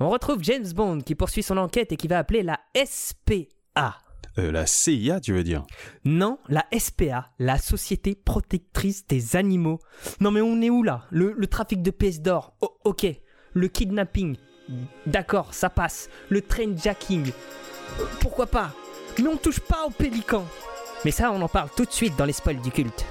On retrouve James Bond qui poursuit son enquête et qui va appeler la SPA. Euh, la CIA, tu veux dire? Non, la SPA, la Société Protectrice des Animaux. Non mais on est où là? Le, le trafic de pièces d'or, oh, ok. Le kidnapping, d'accord, ça passe. Le train jacking, euh, pourquoi pas? Mais on touche pas au pélican. Mais ça, on en parle tout de suite dans les spoils du culte.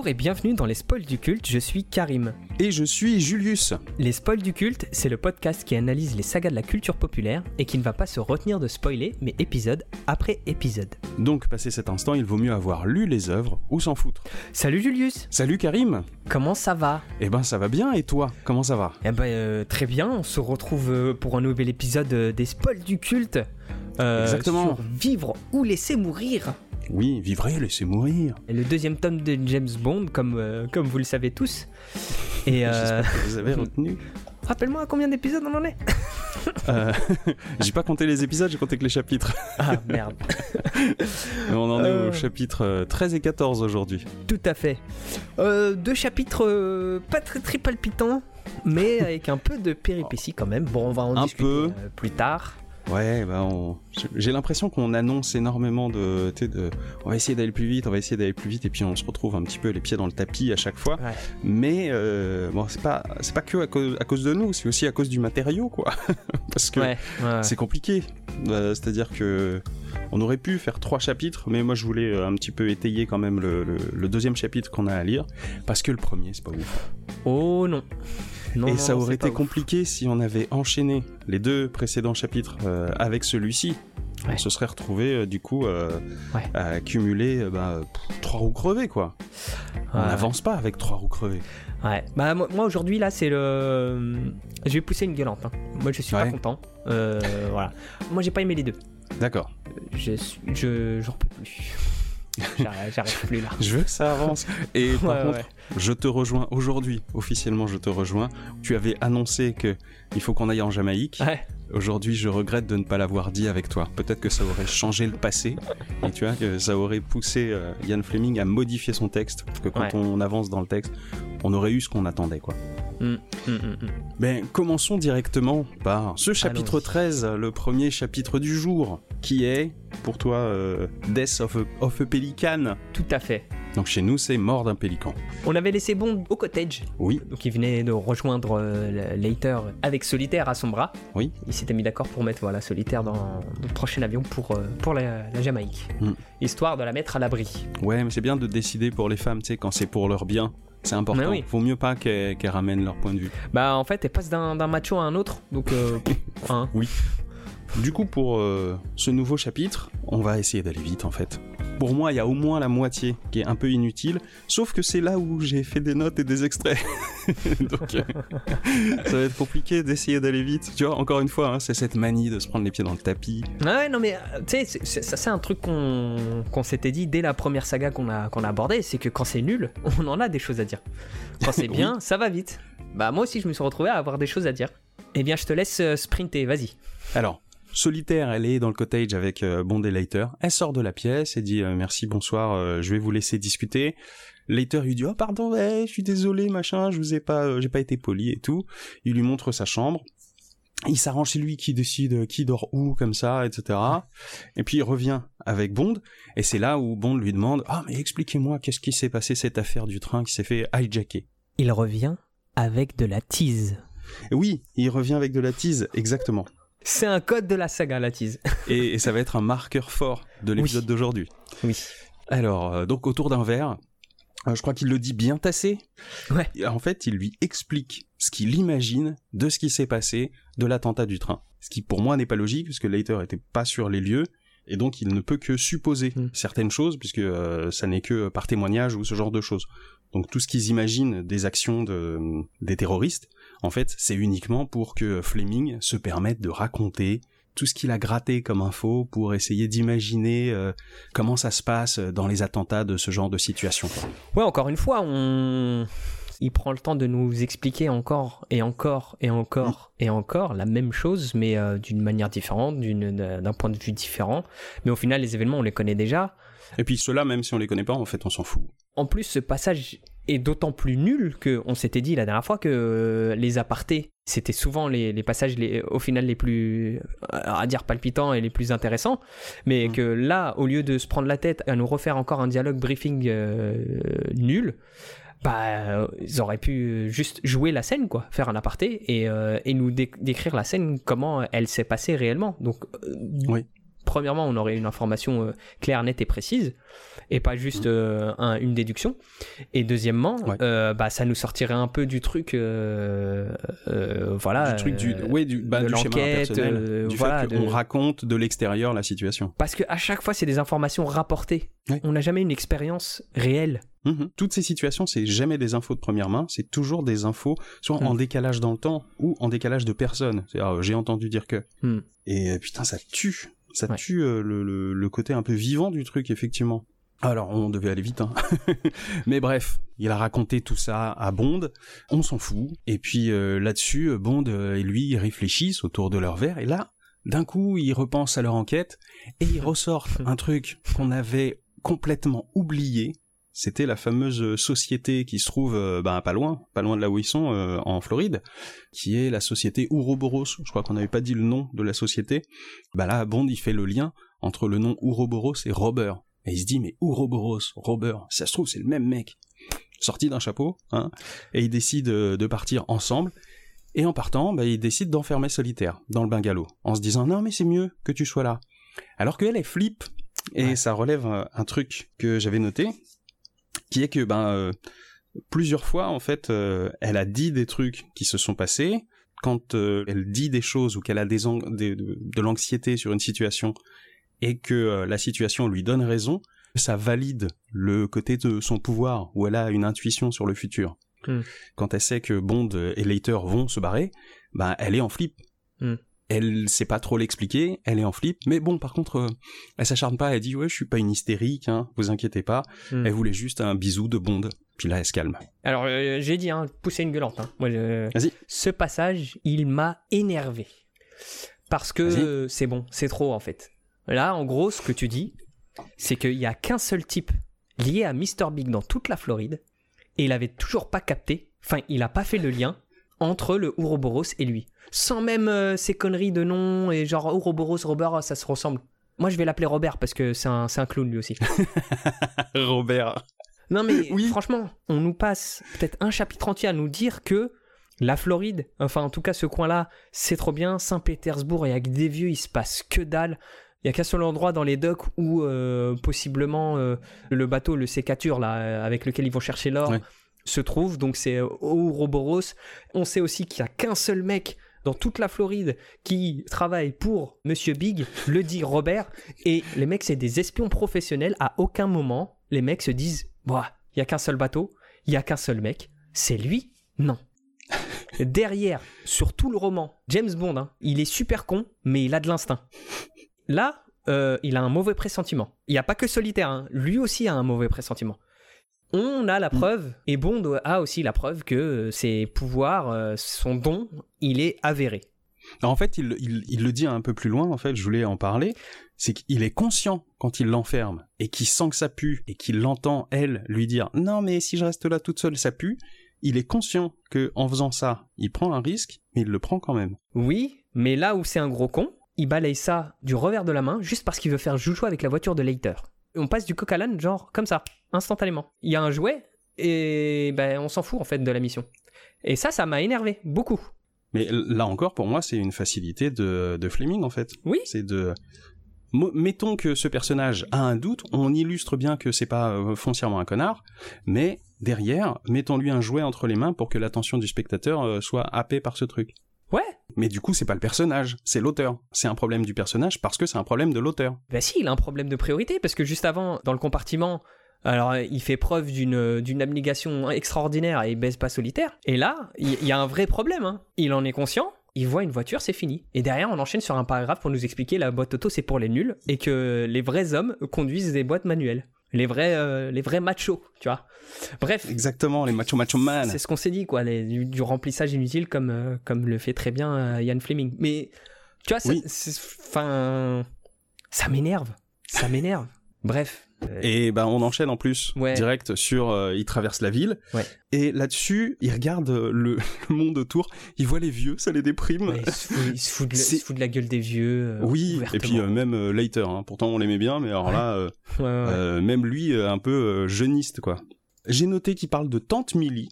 Bonjour et bienvenue dans les spoils du culte, je suis Karim. Et je suis Julius. Les spoils du culte, c'est le podcast qui analyse les sagas de la culture populaire et qui ne va pas se retenir de spoiler, mais épisode après épisode. Donc, passé cet instant, il vaut mieux avoir lu les œuvres ou s'en foutre. Salut Julius Salut Karim Comment ça va? Eh ben, ça va bien, et toi? Comment ça va? Eh ben euh, très bien, on se retrouve euh, pour un nouvel épisode euh, des spoils du culte. euh, Exactement. Sur vivre ou laisser mourir. Oui, vivrez, laissez mourir. Et le deuxième tome de James Bond, comme, euh, comme vous le savez tous. Et euh, que vous avez retenu. rappelle-moi combien d'épisodes on en est Euh, j'ai pas compté les épisodes, j'ai compté que les chapitres. Ah merde, on en est Euh. au chapitre euh, 13 et 14 aujourd'hui. tout à fait. Euh, deux chapitres pas très très palpitants, mais avec un peu de péripéties quand même. Bon, on va en Un discuter peu. plus tard. Ouais, bah on... j'ai l'impression qu'on annonce énormément de. On va essayer d'aller plus vite, on va essayer d'aller plus vite, et puis on se retrouve un petit peu les pieds dans le tapis à chaque fois. Ouais. Mais euh, bon, c'est pas, c'est pas que à cause, à cause de nous, c'est aussi à cause du matériau, quoi. Parce que Ouais, ouais. c'est compliqué. Euh, C'est-à-dire que on aurait pu faire trois chapitres, mais moi je voulais euh, un petit peu étayer quand même le, le- le deuxième chapitre qu'on a à lire, parce que le premier c'est pas ouf. Oh non. Non, Et non, ça aurait été ouf. compliqué si on avait enchaîné les deux précédents chapitres euh, avec celui-ci. Ouais. On se serait retrouvé euh, du coup euh, Ouais. à accumuler euh, bah, pff, trois roues crevées quoi. On n'avance pas avec trois roues crevées. Ouais. Bah moi, aujourd'hui là c'est le. Je vais pousser une gueulante. hein. Moi je suis pas content. Voilà. Moi j'ai pas aimé les deux. D'accord. Je je, j'en peux plus. J'arrive j'arrive plus là. Je veux que ça avance. Et par Ouais, contre, ouais. je te rejoins aujourd'hui. Officiellement, je te rejoins. Tu avais annoncé que il faut qu'on aille en Jamaïque. Ouais. Aujourd'hui, je regrette de ne pas l'avoir dit avec toi. Peut-être que ça aurait changé le passé. Et tu vois, que ça aurait poussé euh, Ian Fleming à modifier son texte. Parce que quand on avance dans le texte, on aurait eu ce qu'on attendait, quoi. Hum, hum, hum. Ben, commençons directement par ce chapitre Allons-y. 13, le premier chapitre du jour, qui est, pour toi, euh, Death of a, of a Pelican. Tout à fait. Donc chez nous, c'est mort d'un pélican. On avait laissé Bond au cottage. Oui, Donc il venait de rejoindre euh, Later avec Solitaire à son bras. Oui. Il s'était mis d'accord pour mettre voilà Solitaire dans le prochain avion pour, euh, pour la, la Jamaïque. Mm. Histoire de la mettre à l'abri. ouais, mais c'est bien de décider pour les femmes, tu sais, quand c'est pour leur bien. C'est important. Oui. Vaut mieux pas qu'elles ramènent leur point de vue. Bah en fait elle passe d'un macho à un autre. Donc euh, hein. Du coup, pour euh, ce nouveau chapitre, on va essayer d'aller vite en fait. Pour moi, il y a au moins la moitié qui est un peu inutile, sauf que c'est là où j'ai fait des notes et des extraits. Donc, euh, ça va être compliqué d'essayer d'aller vite. Tu vois, encore une fois, hein, c'est cette manie de se prendre les pieds dans le tapis. Ouais, non, mais euh, tu sais, c'est- c'est- ça c'est un truc qu'on qu'on s'était dit dès la première saga qu'on a, qu'on a abordée, c'est que quand c'est nul, on en a des choses à dire. Quand c'est Oui. bien, ça va vite. Bah, moi aussi, je me suis retrouvé à avoir des choses à dire. Eh bien, je te laisse euh, sprinter, vas-y. Alors, Solitaire, elle est dans le cottage avec euh, Bond et Leiter. Elle sort de la pièce et dit euh, merci, bonsoir, euh, je vais vous laisser discuter. Leiter lui dit oh pardon, ouais, je suis désolé, machin, je vous ai pas, j'ai pas été poli et tout. Il lui montre sa chambre. Il s'arrange chez lui qui décide qui dort où comme ça, etc. Et puis il revient avec Bond et c'est là où Bond lui demande ah mais expliquez-moi qu'est-ce qui s'est passé cette affaire du train qui s'est fait hijacker? Il revient avec de la tease. Oui, il revient avec de la tease, exactement. C'est un code de la saga, la tease. Et, et ça va être un marqueur fort de l'épisode Oui. d'aujourd'hui. Oui. Alors, euh, donc autour d'un verre, euh, je crois qu'il le dit bien tassé. Ouais. Et En fait, il lui explique ce qu'il imagine de ce qui s'est passé de l'attentat du train. Ce qui pour moi n'est pas logique, puisque Leiter était pas sur les lieux, et donc il ne peut que supposer Mm. certaines choses, puisque euh, ça n'est que par témoignage ou ce genre de choses. Donc tout ce qu'ils imaginent des actions de, des terroristes, en fait, c'est uniquement pour que Fleming se permette de raconter tout ce qu'il a gratté comme info pour essayer d'imaginer euh, comment ça se passe dans les attentats de ce genre de situation. Ouais, encore une fois, on il prend le temps de nous expliquer encore et encore et encore et encore la même chose, mais euh, d'une manière différente, d'un point de vue différent. Mais au final, les événements, on les connaît déjà. Et puis ceux-là, même si on les connaît pas, en fait, on s'en fout. En plus, ce passage est d'autant plus nul que on s'était dit la dernière fois que euh, les apartés, c'était souvent les, passages les, au final les plus, euh, à dire palpitants et les plus intéressants, mais mm. que là, au lieu de se prendre la tête à nous refaire encore un dialogue briefing nul, bah, ils auraient pu juste jouer la scène, quoi, faire un aparté et, euh, et nous décrire la scène, comment elle s'est passée réellement. Donc, euh, oui. Premièrement, on aurait une information euh, claire, nette et précise et pas juste mm. une déduction. Et deuxièmement, bah, ça nous sortirait un peu du truc, voilà, du truc du, ouais, du, bah, du schéma personnel, du fait qu'on raconte de l'extérieur la situation. Parce que à chaque fois, c'est des informations rapportées. On n'a jamais une expérience réelle Mhm. Toutes ces situations, c'est jamais des infos de première main, c'est toujours des infos soit en mhm. décalage dans le temps ou en décalage de personne. C'est euh, j'ai entendu dire que. Mhm. Et euh, putain, ça tue, ça tue euh, le, le, côté un peu vivant du truc effectivement. Alors, on devait aller vite, hein. Mais bref, il a raconté tout ça à Bond, on s'en fout. Et puis là-dessus, Bond et lui réfléchissent autour de leur verre, et là, d'un coup, ils repensent à leur enquête, et ils ressortent un truc qu'on avait complètement oublié, c'était la fameuse société qui se trouve euh, bah, pas loin, pas loin de là où ils sont, euh, en Floride, qui est la société Ouroboros. Je crois qu'on n'avait pas dit le nom de la société. Bah là, Bond, il fait le lien entre le nom Ouroboros et Robber. Et il se dit, mais Ouroboros, Robber, ça se trouve, c'est le même mec. Sorti d'un chapeau, hein. Et ils décident euh, de partir ensemble. Et en partant, bah, ils décident d'enfermer Solitaire dans le bungalow, en se disant, non, mais c'est mieux que tu sois là. Alors qu'elle, elle flippe. Et ça relève un truc que j'avais noté, qui est que ben euh, plusieurs fois en fait euh, elle a dit des trucs qui se sont passés. Quand euh, elle dit des choses ou qu'elle a des, des de, l'anxiété sur une situation et que la situation lui donne raison ça valide le côté de son pouvoir où elle a une intuition sur le futur. Hmm. quand elle sait que Bond et Leiter vont se barrer ben elle est en flip. Hmm elle sait pas trop l'expliquer, elle est en flip, mais bon, par contre, euh, elle s'acharne pas, elle dit ouais, je suis pas une hystérique, hein, vous inquiétez pas, hmm. elle voulait juste un bisou de Bond, puis là elle se calme. Alors euh, j'ai dit, hein, pousser une gueulante. Hein. Vas-y. Ce passage, il m'a énervé parce que c'est bon, c'est trop en fait. Là, en gros, ce que tu dis, c'est qu'il y a qu'un seul type lié à Mr Big dans toute la Floride, et il avait toujours pas capté, enfin, il a pas fait le lien entre le Ouroboros et lui. Sans même euh, ces conneries de nom et genre Ouroboros, Robert, ça se ressemble. Moi, je vais l'appeler Robert parce que c'est un, un clown lui aussi. Robert. Non, mais oui. franchement, on nous passe peut-être un chapitre entier à nous dire que la Floride, enfin en tout cas ce coin-là, c'est trop bien. Saint-Pétersbourg, et avec des vieux, il se passe que dalle. Il y a qu'un seul endroit dans les docks où euh, possiblement euh, le bateau, le sécature là, avec lequel ils vont chercher l'or, se trouve, donc c'est Ouroboros. On sait aussi qu'il n'y a qu'un seul mec dans toute la Floride qui travaille pour Monsieur Big, le dit Robert, et les mecs c'est des espions professionnels. À aucun moment les mecs se disent, bah, il y a qu'un seul bateau, il y a qu'un seul mec, c'est lui, non. Derrière, sur tout le roman, James Bond, hein, il est super con, mais il a de l'instinct. Là, euh, il a un mauvais pressentiment. Il n'y a pas que solitaire, hein. lui aussi a un mauvais pressentiment on a la mm. preuve, et Bond a aussi la preuve que euh, ses pouvoirs, euh, son don, il est avéré. en fait, il, le dit un peu plus loin, en fait, je voulais en parler, c'est qu'il est conscient quand il l'enferme, et qu'il sent que ça pue, et qu'il l'entend, elle, lui dire « Non, mais si je reste là toute seule, ça pue », il est conscient que en faisant ça, il prend un risque, mais il le prend quand même. Oui, mais là où c'est un gros con, il balaye ça du revers de la main, juste parce qu'il veut faire joujou avec la voiture de Leiter on passe du coq à l'âne, genre comme ça, instantanément. Il y a un jouet et ben, on s'en fout en fait de la mission. Et ça, ça m'a énervé beaucoup. Mais là encore, pour moi, c'est une facilité de, de Fleming en fait. Oui. C'est de mettons que ce personnage a un doute, on illustre bien que c'est pas euh, foncièrement un connard, mais derrière, mettons-lui un jouet entre les mains pour que l'attention du spectateur euh, soit happée par ce truc. Ouais. Mais du coup, c'est pas le personnage, c'est l'auteur. C'est un problème du personnage parce que c'est un problème de l'auteur. Bah si, il a un problème de priorité parce que juste avant, dans le compartiment, alors il fait preuve d'une d'une abnégation extraordinaire et il baisse pas solitaire. Et là, il y, a un vrai problème. Hein. Il en est conscient, il voit une voiture, c'est fini. Et derrière, on enchaîne sur un paragraphe pour nous expliquer la boîte auto, c'est pour les nuls et que les vrais hommes conduisent des boîtes manuelles. Les vrais, euh, les vrais machos, tu vois. Bref. Exactement, les macho macho man. C'est ce qu'on s'est dit, quoi, les, du, du, remplissage inutile comme, euh, comme le fait très bien euh, Ian Fleming. Mais, tu vois, enfin, ça m'énerve. Ça m'énerve. Bref. Et ben on enchaîne en plus direct sur euh, il traverse la ville ouais. et là-dessus il regarde le, le, monde autour, il voit les vieux, ça les déprime. Ouais, il, se fout, il, se fout de, il, se fout de, la gueule des vieux. Euh, oui. Et puis euh, même Later, hein. pourtant on l'aimait bien, mais alors là même lui un peu jeuniste quoi. J'ai noté qu'il parle de Tante Millie.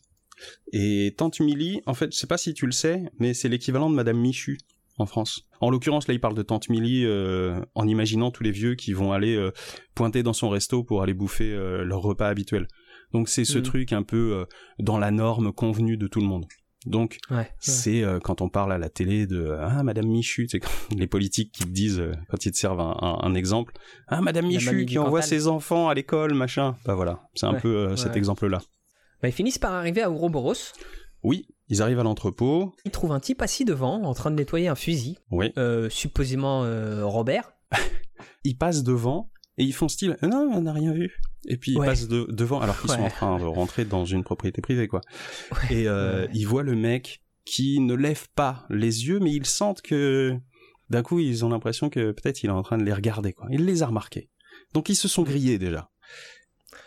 Et Tante Millie, en fait, je sais pas si tu le sais, mais c'est l'équivalent de Madame Michu en France. En l'occurrence, là, il parle de Tante Millie euh, en imaginant tous les vieux qui vont aller euh, pointer dans son resto pour aller bouffer euh, leur repas habituel. Donc c'est ce mmh. truc un peu euh, dans la norme convenue de tout le monde. Donc ouais, c'est quand on parle à la télé de ah Madame Michu, c'est les politiques qui te disent quand ils te servent un, un, un exemple, ah Madame Michu qui envoie ses enfants à l'école, machin. Bah voilà, c'est un ouais, peu cet exemple-là. Bah, ils finissent par arriver à Ouroboros. Oui, ils arrivent à l'entrepôt. Ils trouvent un type assis devant, en train de nettoyer un fusil. Oui. Euh, supposément euh, Robert. ils passent devant et ils font style non, on n'a rien vu. Et puis ils ouais. passent de, devant alors qu'ils ouais. sont en train de rentrer dans une propriété privée quoi. Ouais. Et euh, ils voient le mec qui ne lève pas les yeux, mais ils sentent que d'un coup ils ont l'impression que peut-être il est en train de les regarder quoi. Il les a remarqués. Donc ils se sont grillés déjà.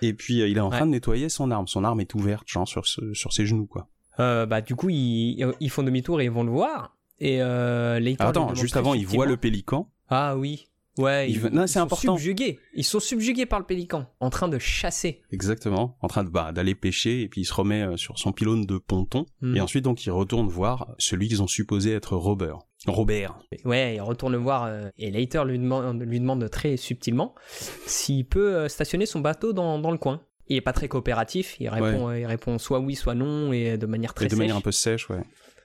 Et puis euh, il est en train de nettoyer son arme. Son arme est ouverte, genre sur, ce, sur ses genoux, quoi. Euh, bah du coup ils, ils, font demi-tour et ils vont le voir. Et euh, ah, attends, juste avant, ils voient le pélican. Ah oui. Ouais, ils, ils, non, c'est important. Subjugués. Ils sont subjugués par le pélican, en train de chasser. Exactement, en train de bah, d'aller pêcher et puis il se remet euh, sur son pylône de ponton Hmm. mm. et ensuite donc ils retournent voir celui qu'ils ont supposé être Robert. Robert. Ouais, il retourne le voir euh, et Later lui demande, lui demande très subtilement s'il peut stationner son bateau dans, dans le coin. Il est pas très coopératif, il répond, ouais. il répond soit oui, soit non et de manière très et de sèche. manière un peu sèche, ouais.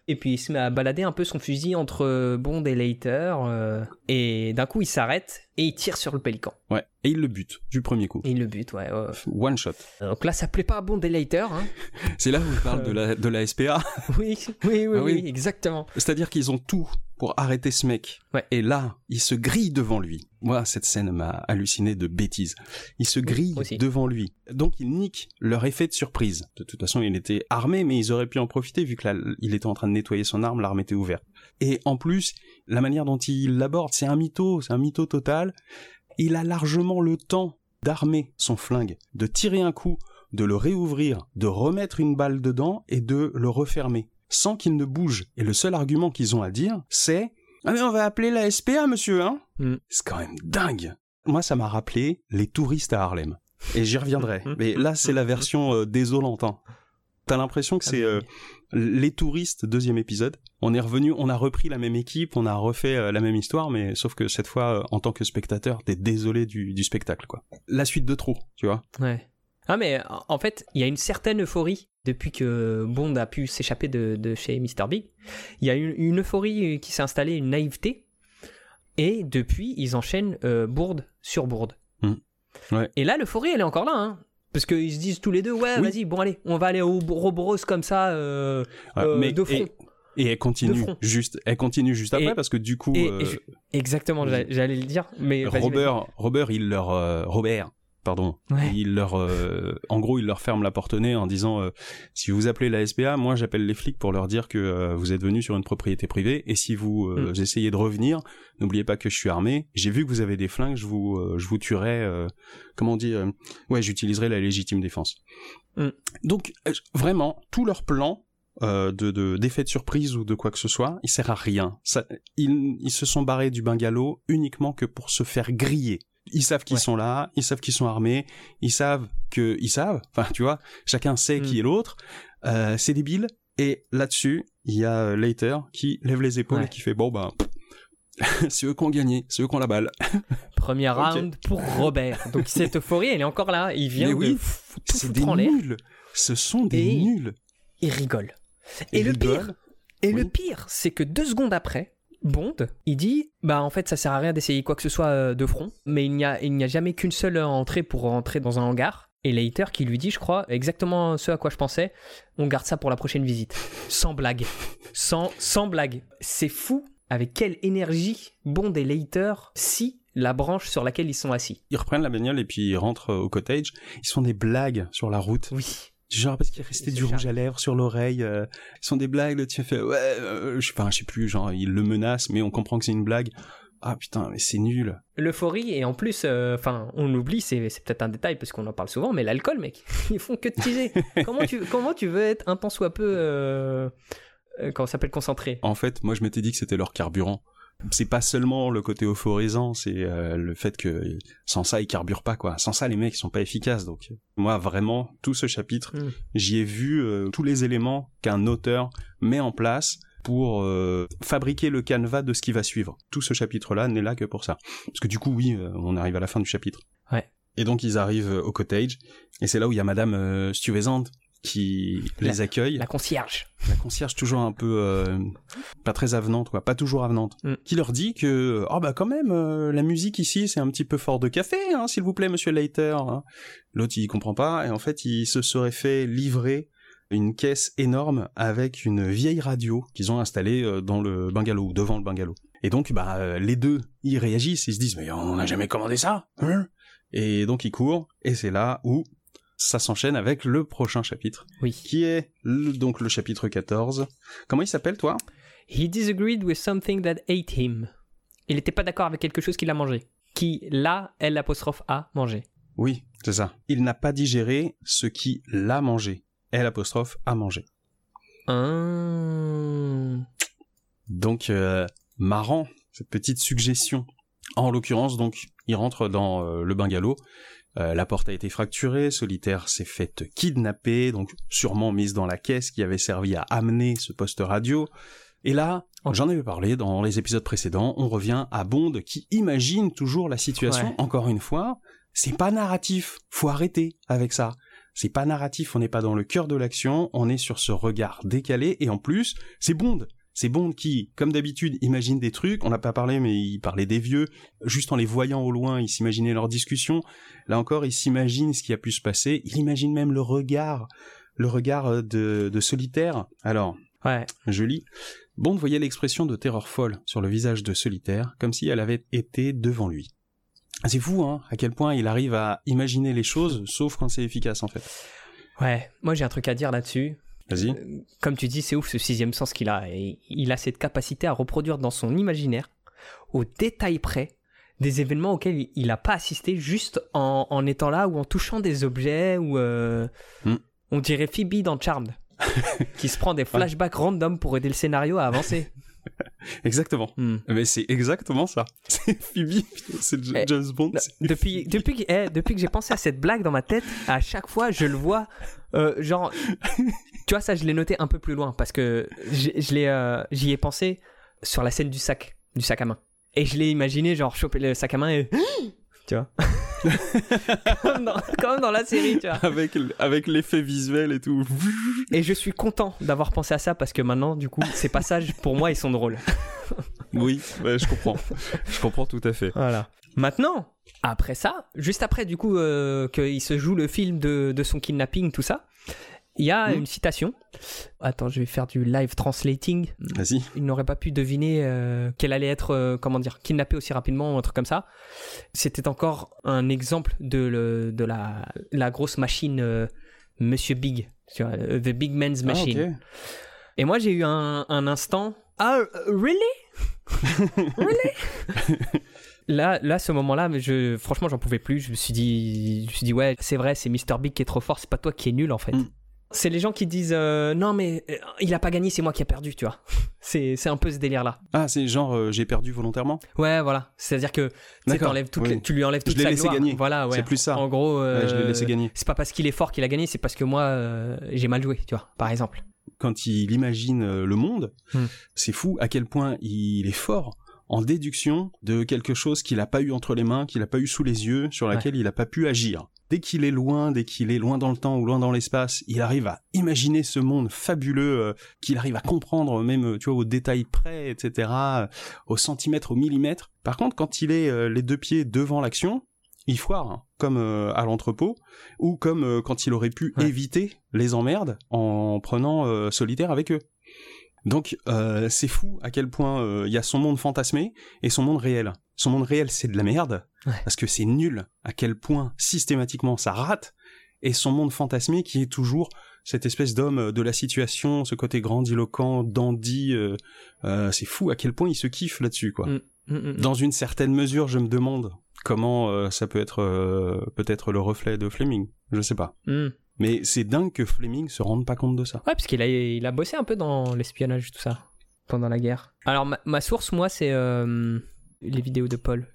Et puis il se met à balader un peu son fusil entre Bond et Later. Euh, et d'un coup, il s'arrête et il tire sur le pélican. Ouais, et il le bute du premier coup. Et il le bute, ouais. One shot. Donc là, ça plaît pas à Bond et Later. Hein. C'est là où il parle de, la, de la SPA. oui, oui, oui, ah, oui, oui, exactement. C'est-à-dire qu'ils ont tout pour arrêter ce mec. Ouais. Et là, il se grille devant lui. Moi, cette scène m'a halluciné de bêtises. Il se grille oui, devant lui. Donc, il nique leur effet de surprise. De toute façon, il était armé, mais ils auraient pu en profiter vu que là, il était en train de nettoyer son arme, l'arme était ouverte. Et en plus, la manière dont il l'aborde, c'est un mytho, c'est un mytho total. Il a largement le temps d'armer son flingue, de tirer un coup, de le réouvrir, de remettre une balle dedans et de le refermer sans qu'il ne bouge. Et le seul argument qu'ils ont à dire, c'est Ah mais on va appeler la SPA, monsieur, hein mm. C'est quand même dingue Moi, ça m'a rappelé les touristes à Harlem. Et j'y reviendrai. mais là, c'est la version euh, désolante. Hein. T'as l'impression que c'est euh, les touristes, deuxième épisode. On est revenu, on a repris la même équipe, on a refait euh, la même histoire, mais sauf que cette fois, euh, en tant que spectateur, t'es désolé du, du spectacle, quoi. La suite de trop, tu vois. Ouais. Ah mais en fait, il y a une certaine euphorie depuis que Bond a pu s'échapper de, de, chez Mr. Big. Il y a une, une euphorie qui s'est installée, une naïveté. Et depuis, ils enchaînent euh, bourde sur bourde. Mmh. Ouais. Et là, l'euphorie, elle est encore là. Hein. Parce qu'ils se disent tous les deux, ouais, oui. vas-y, bon allez, on va aller au Roboros comme ça, euh, ouais, euh, mais, de front. Et... Et elle continue juste, elle continue juste après et, parce que du coup, et, et je, exactement, j'allais le dire. Mais Robert, Robert, il leur, euh, Robert, pardon, ouais. il leur, euh, en gros, il leur ferme la porte au nez en disant, euh, si vous appelez la SPA, moi j'appelle les flics pour leur dire que euh, vous êtes venu sur une propriété privée et si vous mm. essayez de revenir, n'oubliez pas que je suis armé. J'ai vu que vous avez des flingues, je vous, je vous tuerai. comment on dit Ouais, j'utiliserai la légitime défense. Mm. Donc vraiment, tout leur plan de, de d'effet de surprise ou de quoi que ce soit, il sert à rien. Ça, ils, ils se sont barrés du bungalow uniquement que pour se faire griller. Ils savent qu'ils ouais. sont là, ils savent qu'ils sont armés, ils savent que ils savent. Enfin, tu vois, chacun sait mm. qui est l'autre. Euh, c'est débile. Et là-dessus, il y a Later qui lève les épaules ouais. et qui fait bon ben. c'est eux qui ont gagné, c'est eux qui ont la balle. Premier okay. round pour Robert. Donc cette euphorie, elle est encore là. Il vient Mais de oui, c'est des nuls. Ce sont des et nuls. Il rigole. Et, le rigole. pire, et oui. le pire, c'est que deux secondes après, Bond, il dit, bah en fait ça sert à rien d'essayer quoi que ce soit euh, de front, mais il n'y a, il n'y a jamais qu'une seule entrée pour rentrer dans un hangar. Et Leiter qui lui dit, je crois, exactement ce à quoi je pensais, on garde ça pour la prochaine visite. Sans blague. Sans, sans blague. C'est fou avec quelle énergie Bond et Leiter si la branche sur laquelle ils sont assis. Ils reprennent la bagnole et puis ils rentrent au cottage. Ils font des blagues sur la route. Oui. Genre parce qu'il C'est du rouge à lèvres sur l'oreille. euh, ils sont des blagues. Tu fait ouais, euh, je sais pas, je sais plus. Genre ils le menacent, mais on comprend que c'est une blague. Ah putain, mais c'est nul. L'euphorie et en plus, euh, enfin, on oublie, c'est c'est peut-être un détail parce qu'on en parle souvent, mais l'alcool, mec, ils font que de teaser. comment tu comment tu veux être un tant soit peu, euh, euh, comment ça s'appelle concentré? En fait, moi je m'étais dit que c'était leur carburant. C'est pas seulement le côté euphorisant, c'est euh, le fait que sans ça ils carburent pas quoi. Sans ça les mecs ils sont pas efficaces. Donc moi vraiment tout ce chapitre, Mm. j'y ai vu euh, tous les éléments qu'un auteur met en place pour euh, fabriquer le canevas de ce qui va suivre. Tout ce chapitre-là n'est là que pour ça. Parce que du coup oui, on arrive à la fin du chapitre. Ouais. Et donc ils arrivent au cottage et c'est là où il y a Madame euh, Qui les accueille La concierge. la concierge toujours un peu euh, pas très avenante quoi pas toujours avenante Mm. qui leur dit que oh bah quand même euh, la musique ici c'est un petit peu fort de café hein, s'il vous plaît monsieur Leiter hein. l'autre il comprend pas et en fait il se serait fait livrer une caisse énorme avec une vieille radio qu'ils ont installée euh, dans le bungalow ou devant le bungalow et donc bah les deux ils réagissent ils se disent mais on n'a jamais commandé ça hein? Et donc ils courent et c'est là où ça s'enchaîne avec le prochain chapitre Oui. qui est le- donc le chapitre 14. Comment il s'appelle, toi? He disagreed with something that ate him. Il n'était pas d'accord avec quelque chose qu'il a mangé. Qui, là, L apostrophe A, mangé. Oui, c'est ça. Il n'a pas digéré ce qui l'a mangé. L apostrophe a mangé. Ah. Donc, euh, marrant, cette petite suggestion. En l'occurrence, donc, il rentre dans euh, le bungalow. Euh, la porte a été fracturée, Solitaire s'est fait kidnapper, donc sûrement mise dans la caisse qui avait servi à amener ce poste radio. Et là, j'en avais parlé dans les épisodes précédents, on revient à Bond qui imagine toujours la situation, Ouais. encore une fois, c'est pas narratif, faut arrêter avec ça. C'est pas narratif, on n'est pas dans le cœur de l'action, on est sur ce regard décalé, et en plus, c'est Bond. C'est Bond qui, comme d'habitude, imagine des trucs, on n'a pas parlé, mais il parlait des vieux, juste en les voyant au loin, il s'imaginait leurs discussions, là encore, il s'imagine ce qui a pu se passer, il imagine même le regard, le regard euh, de, de solitaire. Alors, Ouais. je lis. Bond voyait l'expression de terreur folle sur le visage de Solitaire, comme si elle avait été devant lui. C'est fou, hein, à quel point il arrive à imaginer les choses, sauf quand c'est efficace, en fait. Ouais. Moi, j'ai un truc à dire là-dessus. Vas-y. Euh, Comme tu dis, c'est ouf ce sixième sens qu'il a. Et il a cette capacité à reproduire dans son imaginaire, au détail près, des événements auxquels il n'a pas assisté juste en, en étant là ou en touchant des objets ou. euh, Hmm. On dirait Phoebe dans Charmed, qui se prend des flashbacks random pour aider le scénario à avancer. Exactement. Hmm. Mais c'est exactement ça. C'est Phoebe, c'est Eh, James Bond. Depuis, depuis, que, eh, depuis que j'ai pensé à cette blague dans ma tête, à chaque fois, je le vois. euh, genre, tu vois, ça, je l'ai noté un peu plus loin parce que euh, j'y ai pensé sur la scène du sac, du sac à main. Et je l'ai imaginé, genre, choper le sac à main et. Tu vois comme, dans, comme dans la série, tu vois. Avec, avec l'effet visuel et tout. Et je suis content d'avoir pensé à ça parce que maintenant, du coup, ces passages, pour moi, ils sont drôles. Oui, ouais, je comprends. Je comprends tout à fait. Voilà. Maintenant, après ça, juste après du coup euh, qu'il se joue le film de, de son kidnapping, tout ça, il y a Mhm. une citation. Attends, je vais faire du live translating. Vas-y. Il n'aurait pas pu deviner euh, qu'elle allait être, euh, comment dire, kidnappée aussi rapidement ou un truc comme ça. C'était encore un exemple de, le- de la, la grosse machine euh, Monsieur Big, The Big Man's Ah, Machine. Et moi, j'ai eu un, un instant. Ah, really? really? là, là, ce moment-là, je, franchement, j'en pouvais plus. Je me suis dit, je me suis dit, ouais, c'est vrai, c'est Mr. Big qui est trop fort. C'est pas toi qui es nul, en fait. Mm. C'est les gens qui disent, euh, non, mais euh, il a pas gagné, c'est moi qui ai perdu, tu vois. C'est, c'est un peu ce délire-là. Ah, c'est genre euh, j'ai perdu volontairement? Ouais, voilà. C'est-à-dire que tu t'enlèves toutes oui. les- tu lui enlèves Je toute l'ai sa laissé gloire. gagner. Voilà, ouais. C'est plus ça. En gros, Ouais, je l'ai laissé gagner. c'est pas parce qu'il est fort qu'il a gagné, c'est parce que moi, j'ai mal joué, tu vois, par exemple. Quand il imagine euh, le monde, Hmm. c'est fou à quel point il est fort en déduction de quelque chose qu'il n'a pas eu entre les mains, qu'il n'a pas eu sous les yeux, sur laquelle il n'a pas pu agir. Dès qu'il est loin, dès qu'il est loin dans le temps ou loin dans l'espace, il arrive à imaginer ce monde fabuleux, euh, qu'il arrive à comprendre même, euh, tu vois, au détail près, etc., euh, au centimètre, au millimètre. Par contre, quand il est euh, les deux pieds devant l'action, il foire, hein, comme euh, à l'entrepôt, ou comme euh, quand il aurait pu Ouais. éviter les emmerdes en prenant euh, solitaire avec eux. Donc euh, c'est fou à quel point euh, il y a son monde fantasmé et son monde réel. Son monde réel c'est de la merde, Ouais. parce que c'est nul à quel point systématiquement ça rate, et son monde fantasmé qui est toujours cette espèce d'homme euh, de la situation, ce côté grandiloquent, dandy, euh, euh, c'est fou à quel point il se kiffe là-dessus quoi. Mm. Mm, mm. Dans une certaine mesure, je me demande comment euh, ça peut être peut-être le reflet de Fleming. Je sais pas. Mais c'est dingue que Fleming se rende pas compte de ça. Ouais, parce qu'il a, il a bossé un peu dans l'espionnage, tout ça, pendant la guerre. Alors, ma, ma source, moi, c'est euh, les vidéos de Paul.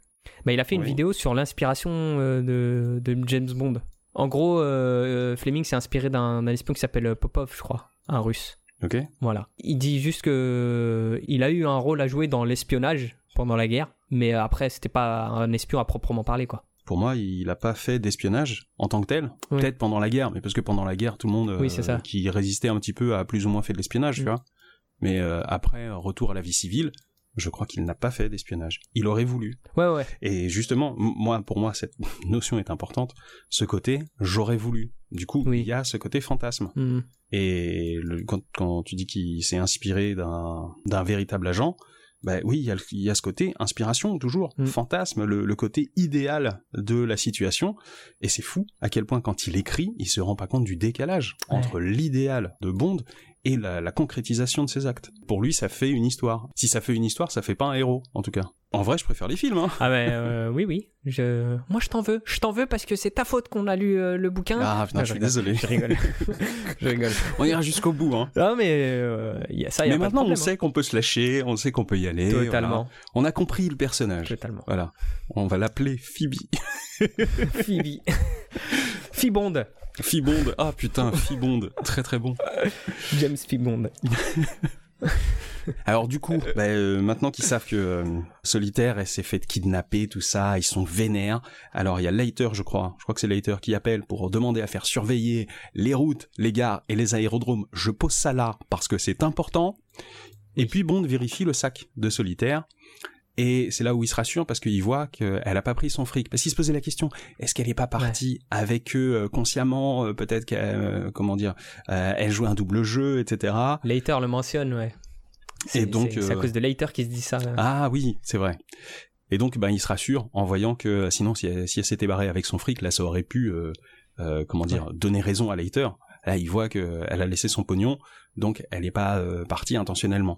Bah, il a fait une vidéo sur l'inspiration euh, de, de James Bond. En gros, euh, Fleming s'est inspiré d'un espion qui s'appelle Popov, je crois, un russe. Ok Voilà. Il dit juste que il a eu un rôle à jouer dans l'espionnage pendant la guerre, mais après, c'était pas un espion à proprement parler, quoi. Pour moi, il a pas fait d'espionnage en tant que tel. Oui. Peut-être pendant la guerre, mais parce que pendant la guerre, tout le monde euh, Oui, qui résistait un petit peu a plus ou moins fait de l'espionnage, Mm. tu vois. Mais euh, après, retour à la vie civile, je crois qu'il n'a pas fait d'espionnage. Il aurait voulu. Ouais, ouais. Et justement, moi, pour moi, cette notion est importante. Ce côté, j'aurais voulu. Du coup, Oui. il y a ce côté fantasme. Mm. Et le- quand, quand tu dis qu'il s'est inspiré d'un véritable agent, bah oui, il y, a, le- il y a ce côté inspiration toujours, Mm. fantasme, le, le côté idéal de la situation. Et c'est fou à quel point quand il écrit, il se rend pas compte du décalage Ouais. entre l'idéal de Bond et la, la concrétisation de ses actes. Pour lui, ça fait une histoire. Si ça fait une histoire, ça fait pas un héros, en tout cas. En vrai, je préfère les films. Hein. Ah ben euh, oui oui. Je... Moi je t'en veux. Je t'en veux parce que c'est ta faute qu'on a lu euh, le bouquin. Ah putain, Ah, je suis désolé. Je rigole. je rigole. On ira jusqu'au bout. Hein. Non mais euh, y a ça y a Mais pas de maintenant, on problème, sait qu'on peut se lâcher, on sait qu'on peut y aller. hein. Totalement. voilà. On a compris le personnage. Totalement. Voilà. On va l'appeler Phoebe. Phoebe. Phibonde. Phibonde. Ah putain, Phibonde. Très très bon. James Phibonde. Alors du coup, bah, euh, maintenant qu'ils savent que euh, Solitaire elle s'est fait kidnapper, tout ça, ils sont vénères. Alors il y a Leiter, je crois. Je crois que c'est Leiter qui appelle pour demander à faire surveiller les routes, les gares et les aérodromes. Je pose ça là parce que c'est important. Et puis Bond vérifie le sac de Solitaire. Et c'est là où il se rassure parce qu'il voit qu'elle a pas pris son fric. Parce qu'il se posait la question, est-ce qu'elle est pas partie avec eux euh, consciemment euh, Peut-être qu'elle, euh, comment dire, elle jouait un double jeu, etc. Later le mentionne ouais. Et C'est- donc, c'est à cause de Later qui se dit ça. là. Ah oui, c'est vrai. Et donc, ben, il se rassure en voyant que sinon, si elle, si elle s'était barrée avec son fric, là, ça aurait pu, euh, euh, comment dire, donner raison à Leiter. Là, il voit qu'elle a laissé son pognon, donc elle n'est pas euh, partie intentionnellement.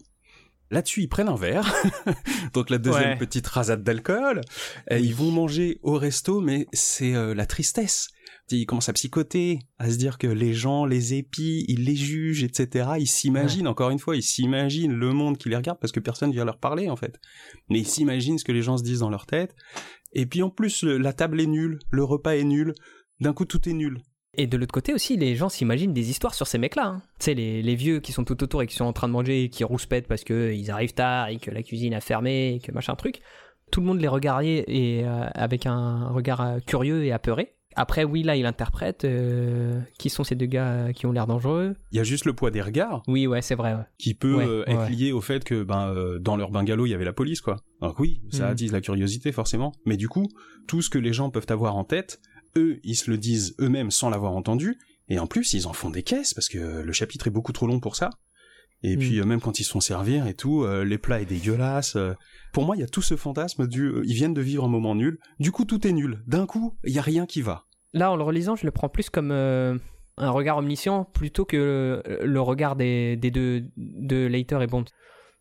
Là-dessus, ils prennent un verre, donc la deuxième Ouais. petite rasade d'alcool. Ils vont manger au resto, mais c'est euh, la tristesse. Ils commencent à psychoter, à se dire que les gens les épient, ils les jugent, etc. Ils s'imaginent, encore une fois, ils s'imaginent le monde qui les regarde parce que personne vient leur parler, en fait. Mais ils s'imaginent ce que les gens se disent dans leur tête. Et puis en plus, le- la table est nulle, le repas est nul. D'un coup, tout est nul. Et de l'autre côté aussi, les gens s'imaginent des histoires sur ces mecs-là. hein. Tu sais, les, les vieux qui sont tout autour et qui sont en train de manger et qui rouspètent parce qu'ils arrivent tard et que la cuisine a fermé et que machin truc. Tout le monde les regardait et, euh, avec un regard euh, curieux et apeuré. Après, oui, là, il interprète euh, qui sont ces deux gars euh, qui ont l'air dangereux. Il y a juste le poids des regards Oui, ouais, c'est vrai. ouais. qui peut Ouais, euh, être ouais. lié au fait que ben euh, dans leur bungalow il y avait la police quoi. Donc oui, ça Mhm. attise la curiosité forcément, mais du coup tout ce que les gens peuvent avoir en tête, eux ils se le disent eux-mêmes sans l'avoir entendu, et en plus ils en font des caisses parce que le chapitre est beaucoup trop long pour ça. Et puis euh, même quand ils se font servir et tout, euh, les plats est dégueulasse. euh. Pour moi il y a tout ce fantasme du euh, ils viennent de vivre un moment nul, du coup tout est nul. D'un coup il y a rien qui va. Là, en le relisant, je le prends plus comme un regard omniscient plutôt que le, le regard des, des deux, de Later et Bond.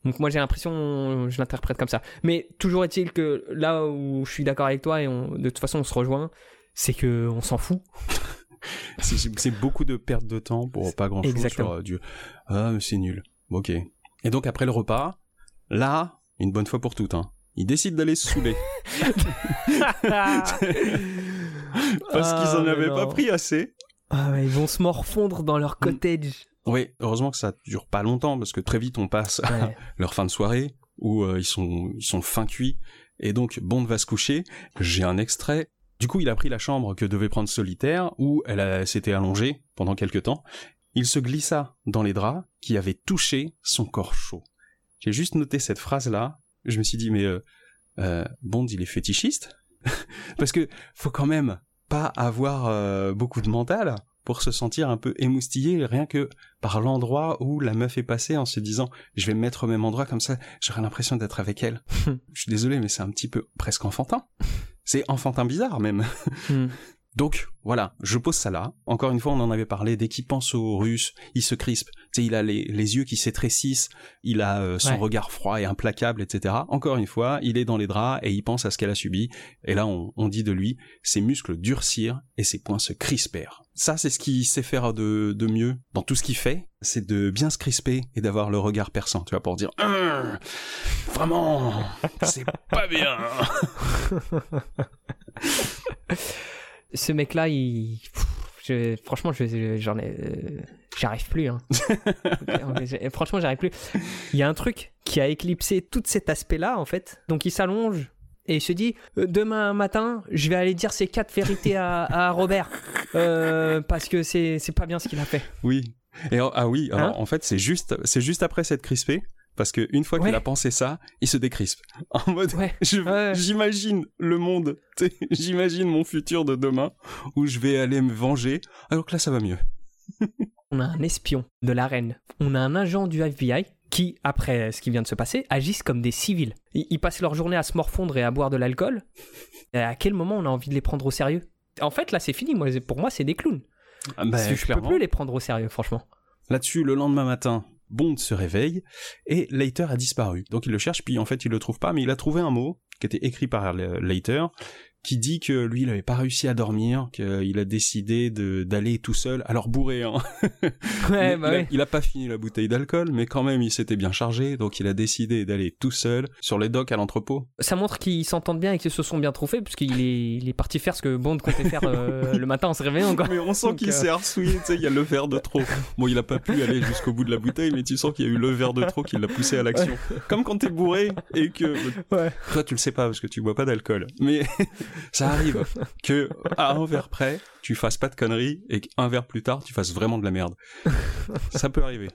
Donc moi j'ai l'impression, je l'interprète comme ça. Mais toujours est-il que là où je suis d'accord avec toi et on- de toute façon on se rejoint, c'est que on s'en fout. C'est- beaucoup de perte de temps pour pas grand chose sur euh, du ah c'est nul. Ok. Et donc après le repas, là, une bonne fois pour toutes, hein, ils décident d'aller se saouler parce qu'ils en Ah, avaient pas pris assez. Ah ouais, ils vont se morfondre dans leur cottage. Oui, heureusement que ça dure pas longtemps parce que très vite on passe à leur fin de soirée où euh, ils sont ils sont fin cuits et donc Bond va se coucher. J'ai un extrait. Du coup, il a pris la chambre que devait prendre Solitaire où elle s'était allongée pendant quelque temps. Il se glissa dans les draps qui avaient touché son corps chaud. J'ai juste noté cette phrase là. Je me suis dit mais euh, euh, Bond il est fétichiste? Parce que faut quand même pas avoir euh, beaucoup de mental pour se sentir un peu émoustillé rien que par l'endroit où la meuf est passée en se disant je vais me mettre au même endroit comme ça j'aurai l'impression d'être avec elle. je suis désolé mais c'est un petit peu presque enfantin. C'est enfantin bizarre même. Hmm. Donc voilà, je pose ça là. Encore une fois, on en avait parlé. Dès qu'il pense aux Russes, il se crispe. Tu sais, il a les, yeux qui s'étrécissent, il a euh, son regard froid et implacable, etc. Encore une fois, il est dans les draps et il pense à ce qu'elle a subi. Et là, on, dit de lui, ses muscles durcirent et ses poings se crispèrent. Ça, c'est ce qu'il sait faire de, de mieux dans tout ce qu'il fait, c'est de bien se crisper et d'avoir le regard perçant, tu vois, pour dire hum, vraiment, c'est pas bien. ce mec-là, il. franchement, j'en ai. Euh, j'arrive plus. Hein. franchement, j'arrive plus. Il y a un truc qui a éclipsé tout cet aspect-là, en fait. Donc, il s'allonge et il se dit euh, Demain matin, je vais aller dire ces quatre vérités à, Robert. Euh, parce que c'est pas bien ce qu'il a fait. Oui. Et, ah oui, alors, hein en fait, c'est juste, juste après cette crispée parce que une fois qu'il a pensé ça, il se décrispe. En mode, j'imagine le monde, j'imagine mon futur de demain où je vais aller me venger, alors que là ça va mieux. on a un espion de la reine, on a un agent du FBI qui, après ce qui vient de se passer, agissent comme des civils. Ils, passent leur journée à se morfondre et à boire de l'alcool. À quel moment on a envie de les prendre au sérieux? En fait, là c'est fini. Moi, pour moi, c'est des clowns. Ah bah, je peux plus les prendre au sérieux, franchement. Là-dessus, le lendemain matin, Bond se réveille et Leiter a disparu. Donc il le cherche, puis en fait il le trouve pas, mais il a trouvé un mot qui était écrit par Leiter qui dit que lui, il avait pas réussi à dormir, qu'il a décidé de d'aller tout seul, alors bourré, hein. Ouais, bah il, a, pas fini la bouteille d'alcool, mais quand même, il s'était bien chargé, donc il a décidé d'aller tout seul sur les docks à l'entrepôt. Ça montre qu'ils s'entendent bien et qu'ils se sont bien trouvés, puisqu'il est, il est parti faire ce que Bond comptait faire euh, le matin en se réveillant, encore. Mais on sent qu'il euh, s'est harcouillé, tu sais, il y a le verre de trop. Bon, il a pas pu aller jusqu'au bout de la bouteille, mais tu sens qu'il y a eu le verre de trop qui l'a poussé à l'action. Comme quand t'es bourré et que... Ouais. Toi, tu le sais pas, parce que tu bois pas d'alcool. Mais ça arrive que à un verre près, tu fasses pas de conneries et qu'un verre plus tard, tu fasses vraiment de la merde. Ça peut arriver.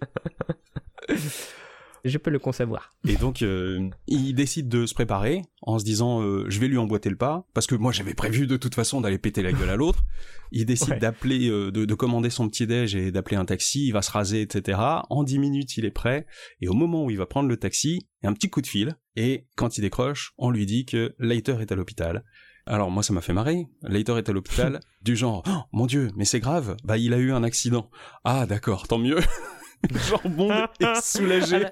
Je peux le concevoir. Et donc, euh, il décide de se préparer en se disant, euh, je vais lui emboîter le pas, parce que moi j'avais prévu de toute façon d'aller péter la gueule à l'autre. Il décide d'appeler, euh, de, de, commander son petit déj et d'appeler un taxi. Il va se raser, etc. En dix minutes, il est prêt. Et au moment où il va prendre le taxi, il y a un petit coup de fil. Et quand il décroche, on lui dit que Leiter est à l'hôpital alors moi ça m'a fait marrer. Leiter est à l'hôpital, du genre oh, mon dieu, mais c'est grave. Bah il a eu un accident. Ah d'accord, tant mieux. genre bon est soulagé.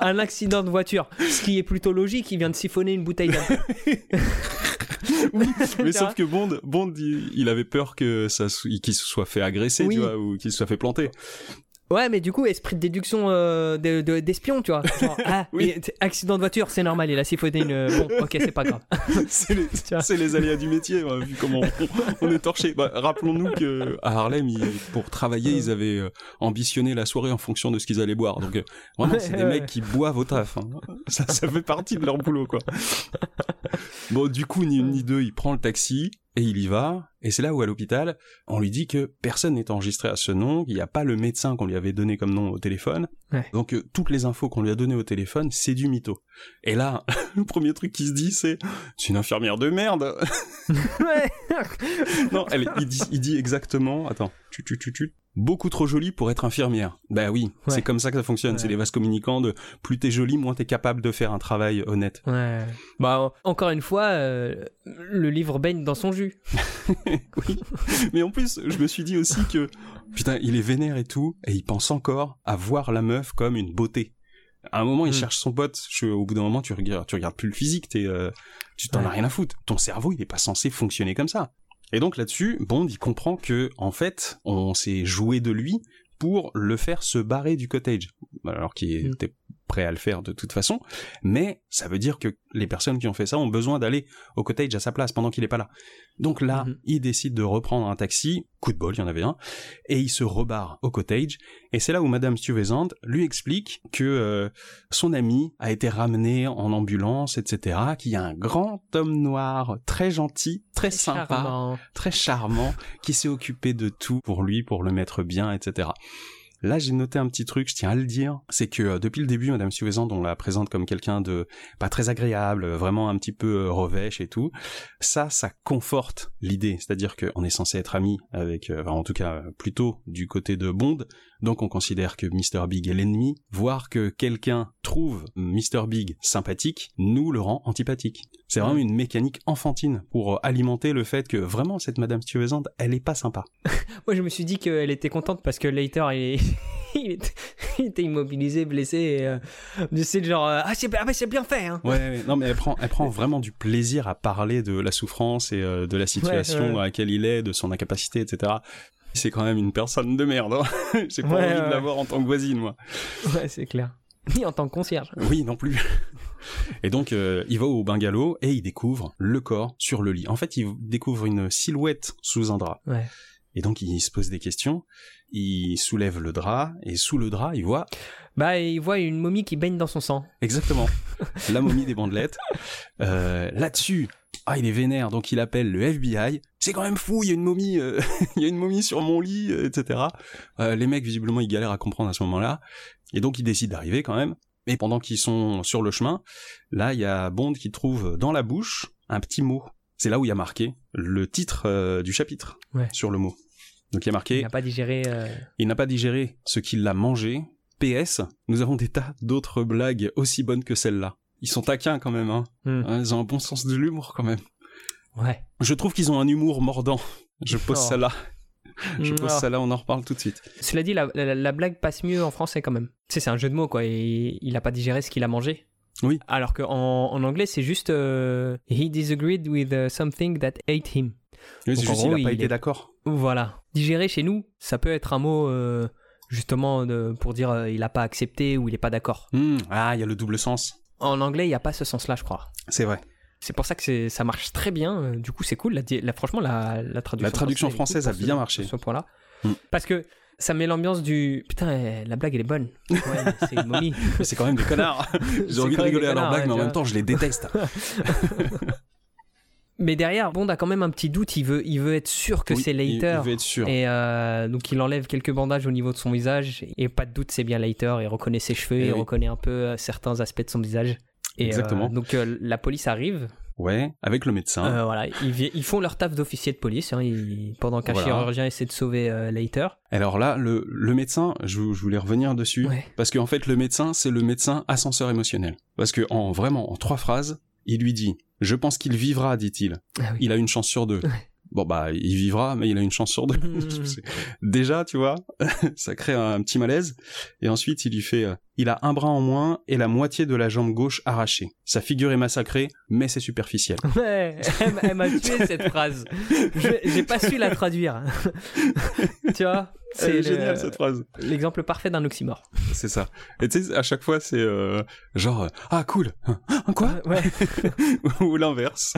Un, accident de voiture, ce qui est plutôt logique. Il vient de siphonner une bouteille d'alcool. oui, mais sauf que Bond, Bond, il, avait peur que ça, qu'il se soit fait agresser, tu vois, ou qu'il se soit fait planter. Ouais, mais du coup, esprit de déduction euh, d'espion, tu vois. ah, accident de voiture, c'est normal, il a siphonné une. Euh, bon, ok, c'est pas grave. c'est les, les, aléas du métier, vu comment on, est torché. Bah, rappelons-nous que à Harlem, pour travailler, ils avaient euh, ambitionné la soirée en fonction de ce qu'ils allaient boire. Donc, vraiment, c'est des mecs qui boivent au taf. Hein. Ça, ça fait partie de leur boulot, quoi. Bon, du coup, ni une ni deux, il prend le taxi, et il y va, et c'est là où à l'hôpital, on lui dit que personne n'est enregistré à ce nom, qu'il n'y a pas le médecin qu'on lui avait donné comme nom au téléphone, donc euh, toutes les infos qu'on lui a données au téléphone, c'est du mytho. Et là, le premier truc qui se dit, c'est c'est une infirmière de merde. ouais. non, elle, il, dit, il dit exactement, attends, tu tu tu tu beaucoup trop jolie pour être infirmière. Bah oui, c'est comme ça que ça fonctionne. C'est les vases communicants de plus t'es jolie, moins t'es capable de faire un travail honnête. Ouais. Bah encore une fois, euh, le livre baigne dans son jus. oui. Mais en plus, je me suis dit aussi que putain, il est vénère et tout, et il pense encore à voir la meuf comme une beauté. À un moment, il mm. cherche son pote. au bout d'un moment, tu regardes, tu regardes plus le physique. T'es, euh, tu t'en as rien à foutre. Ton cerveau, il est pas censé fonctionner comme ça. Et donc là-dessus, Bond, il comprend que, en fait, on s'est joué de lui pour le faire se barrer du cottage. Alors qu'il mm. était prêt à le faire de toute façon, mais ça veut dire que les personnes qui ont fait ça ont besoin d'aller au cottage à sa place pendant qu'il n'est pas là. Donc là, mhm. il décide de reprendre un taxi, coup de bol, il y en avait un, et il se rebarre au cottage, et c'est là où Madame Stuyvesant lui explique que euh, son ami a été ramené en ambulance, etc., qu'il y a un grand homme noir, très gentil, très, sympa, très charmant, qui s'est occupé de tout pour lui, pour le mettre bien, etc. Là, j'ai noté un petit truc, je tiens à le dire, c'est que euh, depuis le début, Madame Suvezant, on la présente comme quelqu'un de pas très agréable, euh, vraiment un petit peu euh, revêche et tout. Ça, ça conforte l'idée, c'est-à-dire qu'on est censé être amis avec, enfin, en tout cas, plutôt du côté de Bond, donc on considère que Mr. Big est l'ennemi. Voir que quelqu'un trouve Mr. Big sympathique nous le rend antipathique. C'est vraiment une mécanique enfantine pour alimenter le fait que vraiment cette Madame Stuyvesant, elle est pas sympa. Moi je me suis dit qu'elle était contente parce que Later il, il, était, il était immobilisé, blessé. Euh, c'est genre euh, ah c'est ah, bah, bien fait. Hein. Ouais, ouais, non mais elle prend elle prend vraiment du plaisir à parler de la souffrance et euh, de la situation Ouais, ouais. à laquelle il est, de son incapacité, etc. C'est quand même une personne de merde. Hein J'ai pas envie de l'avoir en tant que voisine, moi. Ouais, c'est clair. Ni en tant que concierge. Oui, non plus. Et donc, euh, il va au bungalow et il découvre le corps sur le lit. En fait, il découvre une silhouette sous un drap. Ouais. Et donc, il se pose des questions. Il soulève le drap et sous le drap, il voit Bah il voit une momie qui baigne dans son sang. exactement la momie des bandelettes. Euh, Là-dessus, ah, il est vénère, donc il appelle le FBI. C'est quand même fou, il y a une momie, euh, il y a une momie sur mon lit, euh, etc. Les mecs, visiblement, ils galèrent à comprendre à ce moment-là. Et donc, ils décident d'arriver quand même. Et pendant qu'ils sont sur le chemin, là, il y a Bond qui trouve dans la bouche un petit mot. C'est là où il y a marqué le titre du chapitre Ouais. sur le mot. Donc il y a Il marqué n'a pas digéré. euh, il n'a pas digéré ce qu'il a mangé. PS, nous avons des tas d'autres blagues aussi bonnes que celle-là. Ils sont taquins quand même, hein. hmm. Hein, Ils ont un bon sens de l'humour quand même. Ouais. Je trouve qu'ils ont un humour mordant. Je pose Oh. ça là. Je pose alors, ça là, on en reparle tout de suite. Cela dit, la, la- la blague passe mieux en français quand même. Tu sais, c'est un jeu de mots quoi. Et il n'a pas digéré ce qu'il a mangé. Oui. Alors qu'en en anglais, c'est juste euh, He disagreed with uh, something that ate him. Oui, c'est il gros, a pas été est- d'accord. Voilà. Digérer chez nous, ça peut être un mot euh, justement de- pour dire euh, il n'a pas accepté ou il n'est pas d'accord. Hmm, Ah, il y a le double sens. En anglais, il n'y a pas ce sens-là, je crois. C'est vrai. C'est pour ça que ça marche très bien. Euh, Du coup, c'est cool. La, franchement, la, la traduction, La traduction française, a bien ce- marché. sur Ce point-là. Mm. Parce que ça met l'ambiance du putain, eh, la blague elle est bonne. Ouais, c'est une momie. C'est quand même des connards. J'ai envie de rigoler à leur blague, mais en même temps, je les déteste. Mais derrière, Bond a quand même un petit doute. Il veut, il veut être sûr que Oui, c'est Leiter. Il veut être sûr. Et euh, donc il enlève quelques bandages au niveau de son visage et pas de doute c'est bien Leiter. Il reconnaît ses cheveux, Eh il oui. reconnaît un peu euh, certains aspects de son visage. Et, Exactement. euh, donc euh, la police arrive. Ouais, avec le médecin. Euh, voilà, ils, font leur taf d'officier de police hein, ils- pendant qu'un Voilà. chirurgien essaie de sauver euh, Leiter. Alors là, le, le médecin, je, vou- je voulais revenir dessus, Ouais. parce qu'en fait, le médecin, c'est le médecin ascenseur émotionnel. Parce que en vraiment, en trois phrases, il lui dit « Je pense qu'il vivra », dit-il. Ah oui. Il a une chance sur deux. Ouais. Bon bah, il vivra, mais il a une chance sur deux. C'est- Déjà, tu vois, ça crée un petit malaise. Et ensuite, il lui fait euh, Il a un bras en moins et la moitié de la jambe gauche arrachée. Sa figure est massacrée, mais c'est superficiel. Ouais, elle, m'a- tué cette phrase. J'ai pas su la traduire. tu vois C'est génial cette phrase. l'exemple parfait d'un oxymore. C'est ça. Et tu sais, à chaque fois, c'est euh, genre euh, Ah cool Hein, Quoi? Ouais. Ou l'inverse.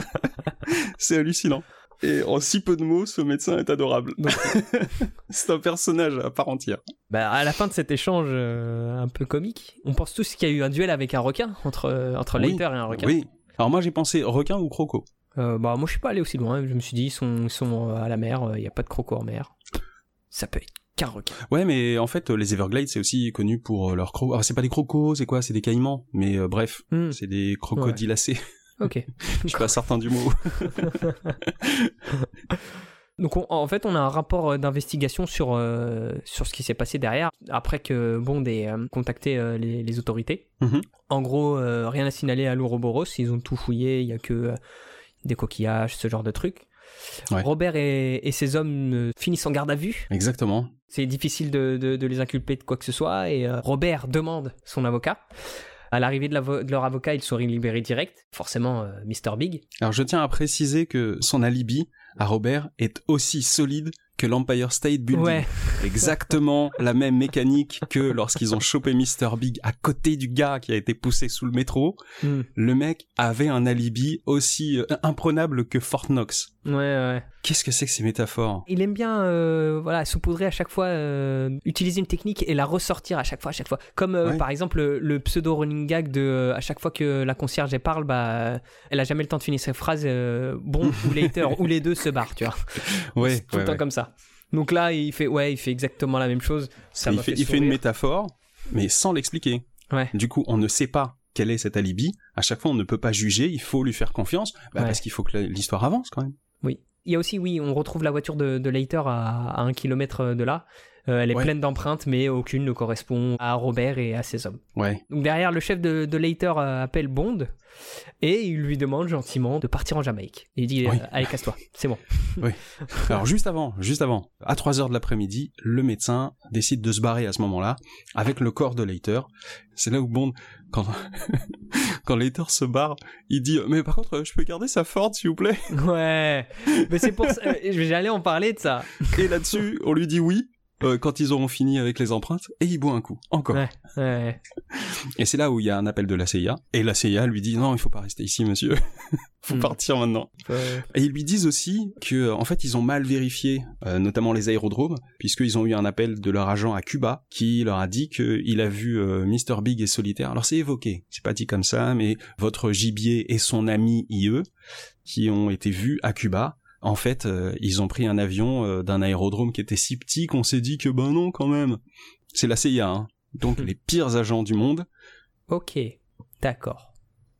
c'est hallucinant. Et en si peu de mots, ce médecin est adorable. C'est un personnage à part entière. Bah, à la fin de cet échange euh, un peu comique, on pense tous qu'il y a eu un duel avec un requin entre euh, entre Oui. Leiter et un requin. Oui. Alors moi, j'ai pensé requin ou croco. Euh, bah moi je suis pas allé aussi loin. Je me suis dit ils sont ils sont à la mer, il y a pas de croco en mer. Ça peut être qu'un requin. Ouais, mais en fait, les Everglades, c'est aussi connu pour leurs crocos. Ah, c'est pas des crocos, c'est quoi? C'est des caïmans. Mais bref, Hmm, c'est des crocodilacés. Ok. Je suis pas certain du mot. Donc on- en fait, on a un rapport euh, d'investigation sur, euh, sur ce qui s'est passé derrière, après que Bond ait euh, contacté euh, les, les autorités. Mhm. En gros, rien à signaler à l'Ouroboros, ils ont tout fouillé, il y a que des coquillages, ce genre de trucs. Ouais. Robert et, et ses hommes finissent en garde à vue. Exactement. C'est difficile de, de- de les inculper de quoi que ce soit, et Robert demande son avocat. À l'arrivée de, leur avocat, ils sont libérés direct. Forcément, euh, Mr. Big. Alors je tiens à préciser que son alibi à Robert est aussi solide que l'Empire State Building. Ouais, Exactement la même mécanique que lorsqu'ils ont chopé Mr. Big à côté du gars qui a été poussé sous le métro. Hmm. Le mec avait un alibi aussi euh, imprenable que Fort Knox. Ouais, ouais. Qu'est-ce que c'est que ces métaphores? Il aime bien euh, voilà, saupoudrer à chaque fois, euh, utiliser une technique et la ressortir à chaque fois, à chaque fois. Comme euh, Ouais. par exemple le, le pseudo running gag de euh, à chaque fois que la concierge elle parle, bah, elle a jamais le temps de finir sa phrase. euh, bon ou later ou les deux se barrent, tu vois. Ouais, tout ouais, le temps ouais. comme ça. Donc là, il fait, ouais, il fait exactement la même chose. Ça il fait, fait il fait une métaphore, mais sans l'expliquer. Ouais. Du coup, on ne sait pas quel est cet alibi. À chaque fois, on ne peut pas juger. Il faut lui faire confiance, bah, Ouais. parce qu'il faut que l'histoire avance quand même. Oui. Il y a aussi, oui, on retrouve la voiture de, de Leiter à, à un kilomètre de là. Euh, elle est Ouais. pleine d'empreintes, mais aucune ne correspond à Robert et à ses hommes. Ouais. Donc derrière, le chef de, de Leiter euh, appelle Bond et il lui demande gentiment de partir en Jamaïque. Il dit Oui. euh, Allez, casse-toi, c'est bon. Alors juste avant, juste avant, à 3 heures de l'après-midi, le médecin décide de se barrer à ce moment-là avec le corps de Leiter. C'est là où Bond, quand quand Leiter se barre, il dit mais par contre, je peux garder sa Ford s'il vous plaît? Ouais, mais c'est pour ça. euh, J'allais en parler de ça. Et là-dessus, on lui dit oui. Euh, quand ils auront fini avec les empreintes, et il boit un coup, encore. Ouais, ouais. Et c'est là où il y a un appel de la CIA, et la CIA lui dit non, il faut pas rester ici, monsieur, faut Hmm. partir maintenant. Euh, Et ils lui disent aussi que, en fait, ils ont mal vérifié, euh, notamment les aérodromes, puisqu'ils ont eu un appel de leur agent à Cuba qui leur a dit qu'il a vu euh, Mr. Big et Solitaire. Alors c'est évoqué, c'est pas dit comme ça, mais votre gibier et son ami IE, qui ont été vus à Cuba. En fait, euh, ils ont pris un avion euh, d'un aérodrome qui était si petit qu'on s'est dit que ben non quand même. C'est la CIA, hein. Donc les pires agents du monde. ok, d'accord.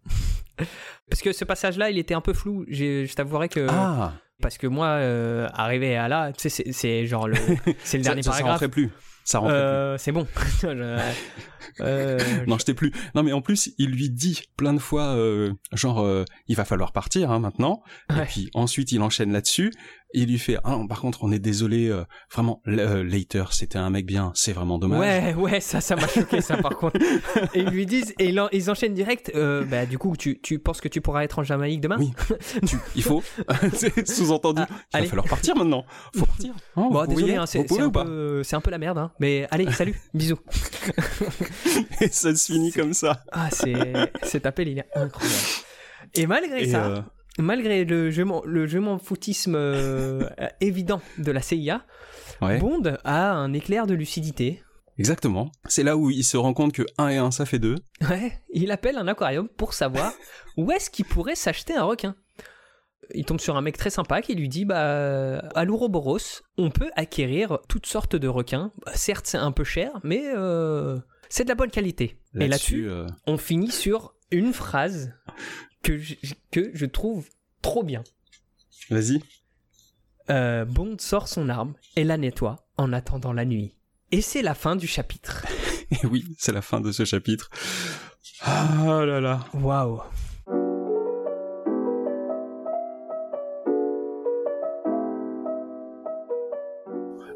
Parce que ce passage-là, il était un peu flou. Je t'avouerai que. Ah, Parce que moi, euh, arrivé à là, tu sais, c'est- genre le, c'est le ça, dernier ça, ça paragraphe. rentrait plus. Ça plus. Euh, c'est bon. Je- euh, Non, je t'ai plus. Non, mais en plus, il lui dit plein de fois, euh, genre, euh, il va falloir partir hein, maintenant. Ouais. Et puis ensuite, il enchaîne là-dessus. Il lui fait, ah non, par contre, on est désolé, euh, vraiment, euh, Later, c'était un mec bien, c'est vraiment dommage. Ouais, ouais, ça, ça m'a choqué, ça, par contre. Et ils lui disent, et ils, en- ils enchaînent direct, euh, bah, du coup, tu, tu penses que tu pourras être en Jamaïque demain? Oui. Tu- il faut, c'est sous-entendu, Ah, il va falloir partir maintenant. Faut partir. Bon, vous désolé, hein, c'est un, peu- un peu la merde, hein. Mais allez, salut, bisous. Et ça se finit comme ça. Ah, c'est, cet appel, il est incroyable. Et malgré Et, ça, euh, malgré le je m'en, le je m'en foutisme euh, évident de la CIA, ouais, Bond a un éclair de lucidité. exactement. C'est là où il se rend compte que 1 et 1, ça fait 2. Ouais, il appelle un aquarium pour savoir où est-ce qu'il pourrait s'acheter un requin. Il tombe sur un mec très sympa qui lui dit bah à l'Ouroboros, on peut acquérir toutes sortes de requins. Bah, certes, c'est un peu cher, mais euh, c'est de la bonne qualité. Et là-dessus, euh, on finit sur une phrase que je, que je trouve trop bien. vas-y. Euh, Bond sort son arme et la nettoie en attendant la nuit. Et c'est la fin du chapitre. Et oui, c'est la fin de ce chapitre. Ah là là. Waouh.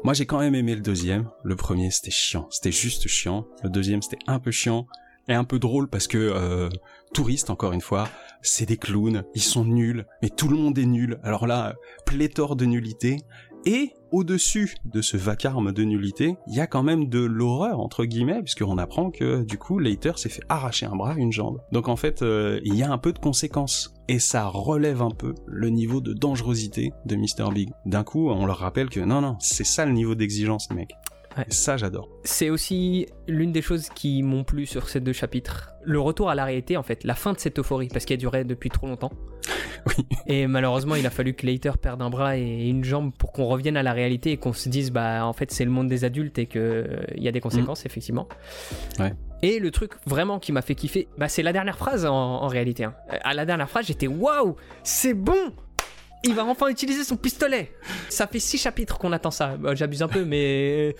Moi, j'ai quand même aimé le deuxième. Le premier, c'était chiant. C'était juste chiant. Le deuxième, c'était un peu chiant et un peu drôle parce que euh, touristes, encore une fois, c'est des clowns. Ils sont nuls, mais tout le monde est nul. Alors là, pléthore de nullité. Et au-dessus de ce vacarme de nullité, il y a quand même de l'horreur entre guillemets, puisqu'on apprend que du coup, Leiter s'est fait arracher un bras, une jambe. Donc en fait, euh, il y a un peu de conséquences. Et ça relève un peu le niveau de dangerosité de Mr. Big. D'un coup, on leur rappelle que non, non, c'est ça le niveau d'exigence, mec. Ouais. Et ça, j'adore. C'est aussi l'une des choses qui m'ont plu sur ces deux chapitres. Le retour à la réalité, en fait, la fin de cette euphorie, parce qu'elle durait depuis trop longtemps. Oui. Et malheureusement, il a fallu que Leiter perde un bras et une jambe pour qu'on revienne à la réalité et qu'on se dise, bah, en fait, c'est le monde des adultes et qu'il y a des conséquences, effectivement. Ouais. Et le truc vraiment qui m'a fait kiffer, bah, c'est la dernière phrase en, en réalité. hein. À la dernière phrase, j'étais waouh, c'est bon il va enfin utiliser son pistolet. Ça fait six chapitres qu'on attend ça. Bah, J'abuse un peu, mais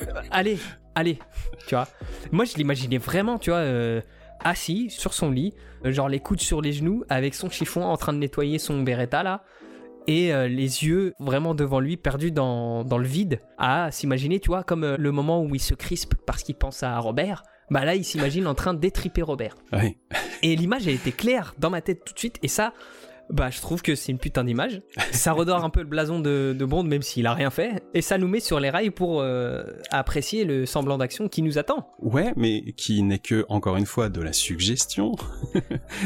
euh, allez, allez, tu vois. Moi, je l'imaginais vraiment, tu vois, euh, assis sur son lit, euh, genre les coudes sur les genoux, avec son chiffon en train de nettoyer son Beretta là, et euh, les yeux vraiment devant lui, perdus dans, dans le vide, à s'imaginer, tu vois, comme euh, le moment où il se crispe parce qu'il pense à Robert. Bah là, il s'imagine en train d'étriper Robert. Et l'image, elle était claire dans ma tête tout de suite, et ça. Bah, je trouve que c'est une putain d'image. Ça redore un peu le blason de, de Bond, même s'il a rien fait. Et ça nous met sur les rails pour euh, apprécier le semblant d'action qui nous attend. Ouais, mais qui n'est que, encore une fois, de la suggestion, qui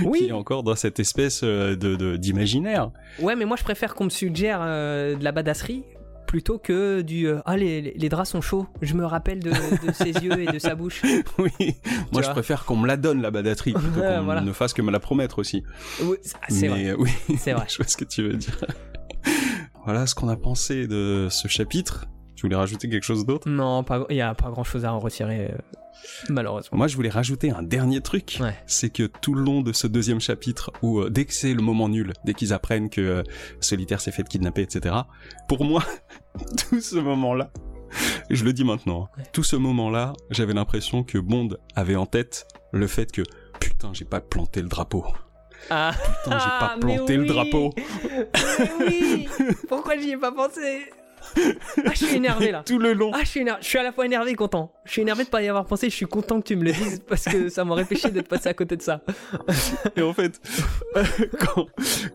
Oui, est encore dans cette espèce euh, de de- d'imaginaire. ouais, mais moi je préfère qu'on me suggère euh, de la badasserie plutôt que du euh, ah les, les draps sont chauds. Je me rappelle de, de ses yeux et de sa bouche. oui, moi je préfère qu'on me la donne, la badatterie, plutôt qu'on voilà. ne fasse que me la promettre aussi. Oui, c'est vrai. euh, oui, C'est vrai. je vois ce que tu veux dire. voilà ce qu'on a pensé de ce chapitre. Tu voulais rajouter quelque chose d'autre? Non, il y a pas grand chose à en retirer, euh, malheureusement. Moi, je voulais rajouter un dernier truc. Ouais. C'est que tout le long de ce deuxième chapitre, où euh, dès que c'est le moment nul, dès qu'ils apprennent que euh, Solitaire s'est fait kidnapper, etc., pour moi, tout ce moment-là, je le dis maintenant, hein, Ouais. tout ce moment-là, j'avais l'impression que Bond avait en tête le fait que putain, j'ai pas planté le drapeau. Ah, Putain, j'ai pas Ah, planté le drapeau. mais oui Pourquoi j'y ai pas pensé? Ah, je suis énervé là. Tout le long. Ah, je suis, énervé. je suis à la fois énervé et content. Je suis énervé de pas y avoir pensé. Je suis content que tu me le dises parce que ça m'aurait péché d'être passé à côté de ça. Et en fait, quand,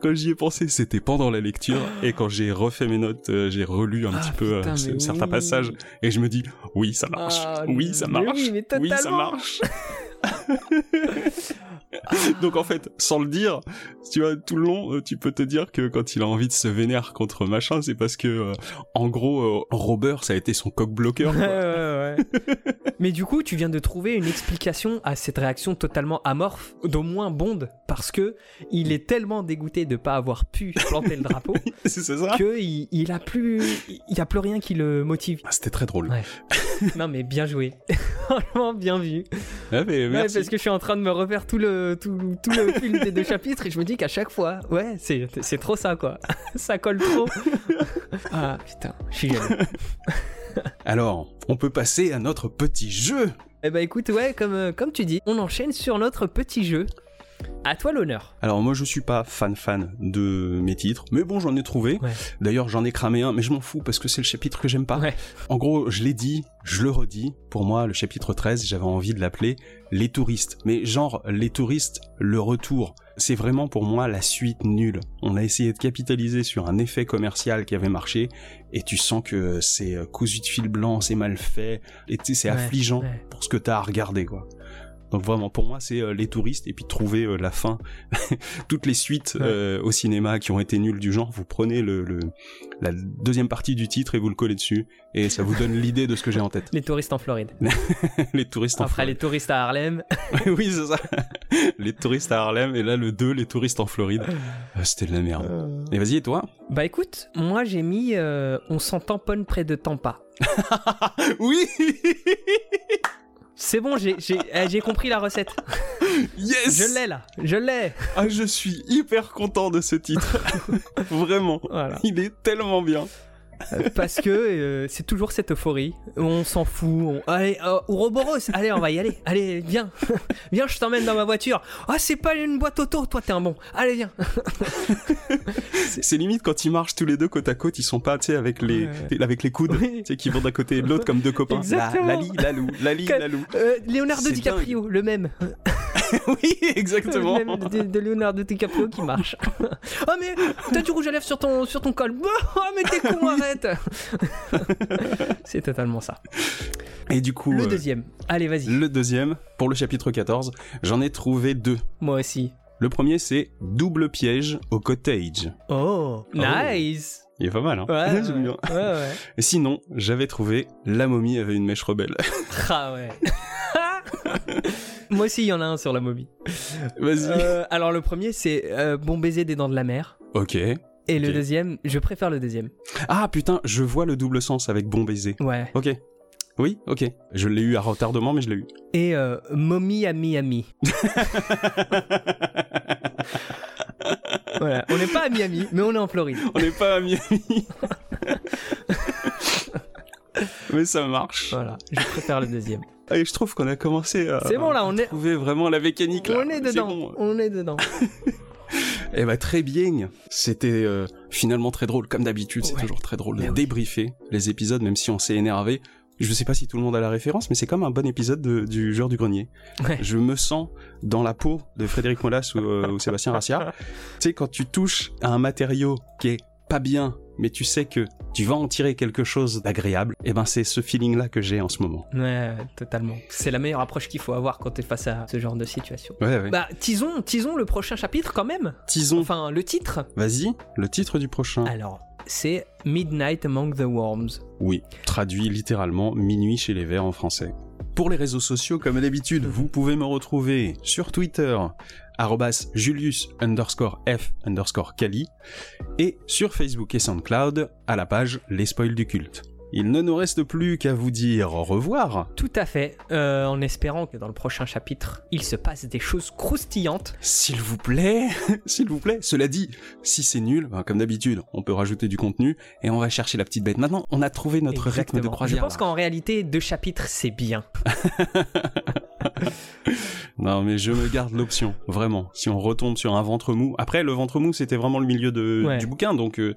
quand j'y ai pensé, c'était pendant la lecture. Et quand j'ai refait mes notes, euh, j'ai relu un Ah, petit peu putain, euh, certains oui. passages. Et je me dis, oui, ça marche. Ah, oui, ça marche. oui, mais ça totalement. marche. Donc en fait, sans le dire, tu vois, tout le long, euh, tu peux te dire que quand il a envie de se vénère contre machin, c'est parce que, euh, en gros, euh, Robert, ça a été son coq bloqueur. Ouais. Mais du coup, tu viens de trouver une explication à cette réaction totalement amorphe d'au moins Bond parce que il est tellement dégoûté de pas avoir pu planter le drapeau que il, il a plus il y a plus rien qui le motive. Ah, C'était très drôle. Ouais. Non mais bien joué. Franchement bien vu. Ouais, mais Ouais, merci. parce que je suis en train de me refaire tout le tout, tout le film des deux chapitres et je me dis qu'à chaque fois, ouais, c'est c'est trop ça quoi. ça colle trop. ah putain, je suis jaloux. Alors, on peut passer à notre petit jeu. Eh bah écoute, ouais, comme, euh, comme tu dis, on enchaîne sur notre petit jeu. À toi l'honneur. Alors moi je suis pas fan fan de mes titres, mais bon j'en ai trouvé. Ouais. D'ailleurs j'en ai cramé un, mais je m'en fous parce que c'est le chapitre que j'aime pas. Ouais. En gros je l'ai dit, je le redis, pour moi le chapitre 13 j'avais envie de l'appeler Les touristes. Mais genre les touristes, le retour. C'est vraiment pour moi la suite nulle. On a essayé de capitaliser sur un effet commercial qui avait marché, et tu sens que c'est euh, cousu de fil blanc, c'est mal fait, et tu sais, c'est Ouais, affligeant ouais. pour ce que t'as à regarder quoi. Donc vraiment pour moi c'est euh, les touristes et puis trouver euh, la fin. Toutes les suites Ouais. euh, au cinéma qui ont été nulles du genre, vous prenez le, le- la deuxième partie du titre et vous le collez dessus et ça vous donne l'idée de ce que j'ai en tête. Les touristes en Floride. les touristes en Après les touristes à Harlem. oui c'est ça. les touristes à Harlem et là le 2 les touristes en Floride. C'était de la merde. Et vas-y et toi? Bah écoute, moi j'ai mis On s'en tamponne près de Tampa. Oui C'est bon, j'ai j'ai- eh, j'ai compris la recette. Yes Je l'ai là, je l'ai. Ah je suis hyper content de ce titre. Vraiment. Voilà. Il est tellement bien. Euh, Parce que euh, c'est toujours cette euphorie. On s'en fout. on- Allez, euh, Ouroboros, allez, on va y aller. Allez, viens. viens, je t'emmène dans ma voiture. Ah, c'est pas une boîte auto, toi t'es un bon. Allez, viens. C'est limite quand ils marchent tous les deux côte à côte, ils sont pas, tu sais, avec les, Ouais. avec les coudes, Oui. tu sais, qui vont d'un côté et de l'autre comme deux copains. Exactement. La, Lali, Lalou, Lali, Lalou. Euh, Leonardo DiCaprio, le même. oui, exactement. Même de, de Leonardo DiCaprio qui marche. oh, mais t'as du rouge à lèvres sur ton, sur ton col. Oh, mais t'es con, arrête. c'est totalement ça. Et du coup, Le euh, deuxième. Allez, vas-y. le deuxième, pour le chapitre 14, j'en ai trouvé deux. Moi aussi. Le premier, c'est Double piège au cottage. Oh, nice. Il est pas mal, hein Ouais, J'aime bien. ouais, ouais. Et sinon, j'avais trouvé La momie avait une mèche rebelle. Ah ouais. Moi aussi, il y en a un sur la momie. Vas-y. Euh, alors, le premier, c'est euh, Bon baiser des dents de la mer. Ok. Et le Ok. deuxième, je préfère le deuxième. Ah putain, je vois le double sens avec bon baiser. Ouais. Ok. Oui, ok. Je l'ai eu à retardement, mais je l'ai eu. Et euh, Mommy à Miami. voilà. On n'est pas à Miami, mais on est en Floride. On n'est pas à Miami. Mais ça marche. Voilà. Je préfère le deuxième. Et je trouve qu'on a commencé à C'est bon, là, on est- trouver vraiment la mécanique. Là. On est dedans. bon. On est dedans. Eh bah très bien. C'était euh, finalement très drôle, comme d'habitude. C'est toujours très drôle de Mais oui. débriefer les épisodes, même si on s'est énervé. Je sais pas si tout le monde a la référence, mais c'est comme un bon épisode de- du joueur du grenier. Ouais. Je me sens dans la peau de Frédéric Molas ou, euh, ou Sébastien Rassiard. tu sais, quand tu touches à un matériau qui est pas bien, mais tu sais que tu vas en tirer quelque chose d'agréable, et ben c'est ce feeling-là que j'ai en ce moment. Ouais, totalement. C'est la meilleure approche qu'il faut avoir quand t'es face à ce genre de situation. Ouais, ouais. Bah, tisons, tisons le prochain chapitre quand même. Tisons. Enfin, le titre. Vas-y, le titre du prochain. Alors, c'est Midnight Among the Worms. Oui, traduit littéralement Minuit chez les Verts en français. Pour les réseaux sociaux, comme d'habitude, vous pouvez me retrouver sur Twitter Julius underscore F underscore Kali, et sur Facebook et SoundCloud à la page Les Spoils du Culte. Il ne nous reste plus qu'à vous dire au revoir. Tout à fait, euh, en espérant que dans le prochain chapitre, il se passe des choses croustillantes. S'il vous plaît, s'il vous plaît. Cela dit, si c'est nul, ben, comme d'habitude, on peut rajouter du contenu et on va chercher la petite bête. Maintenant, on a trouvé notre rythme de croisière. Je pense qu'en réalité, deux chapitres, c'est bien. Non, mais je me garde l'option, vraiment. Si on retombe sur un ventre mou. Après, le ventre mou, c'était vraiment le milieu de, Ouais. du bouquin, donc euh,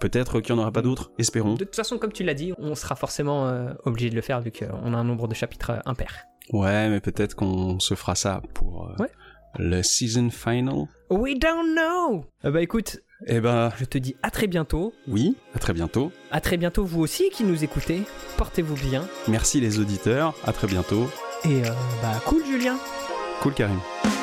peut-être qu'il n'y en aura pas d'autres, espérons. De toute façon, comme tu l'as dit, on sera forcément euh, obligé de le faire vu qu'on a un nombre de chapitres euh, impair. Ouais, mais peut-être qu'on se fera ça pour euh, Ouais. le season final. We don't know Euh, Bah écoute, Eh ben, je te dis à très bientôt. oui, à très bientôt. À très bientôt vous aussi qui nous écoutez. Portez-vous bien. Merci les auditeurs, à très bientôt. Et euh, bah cool Julien Cool Karim.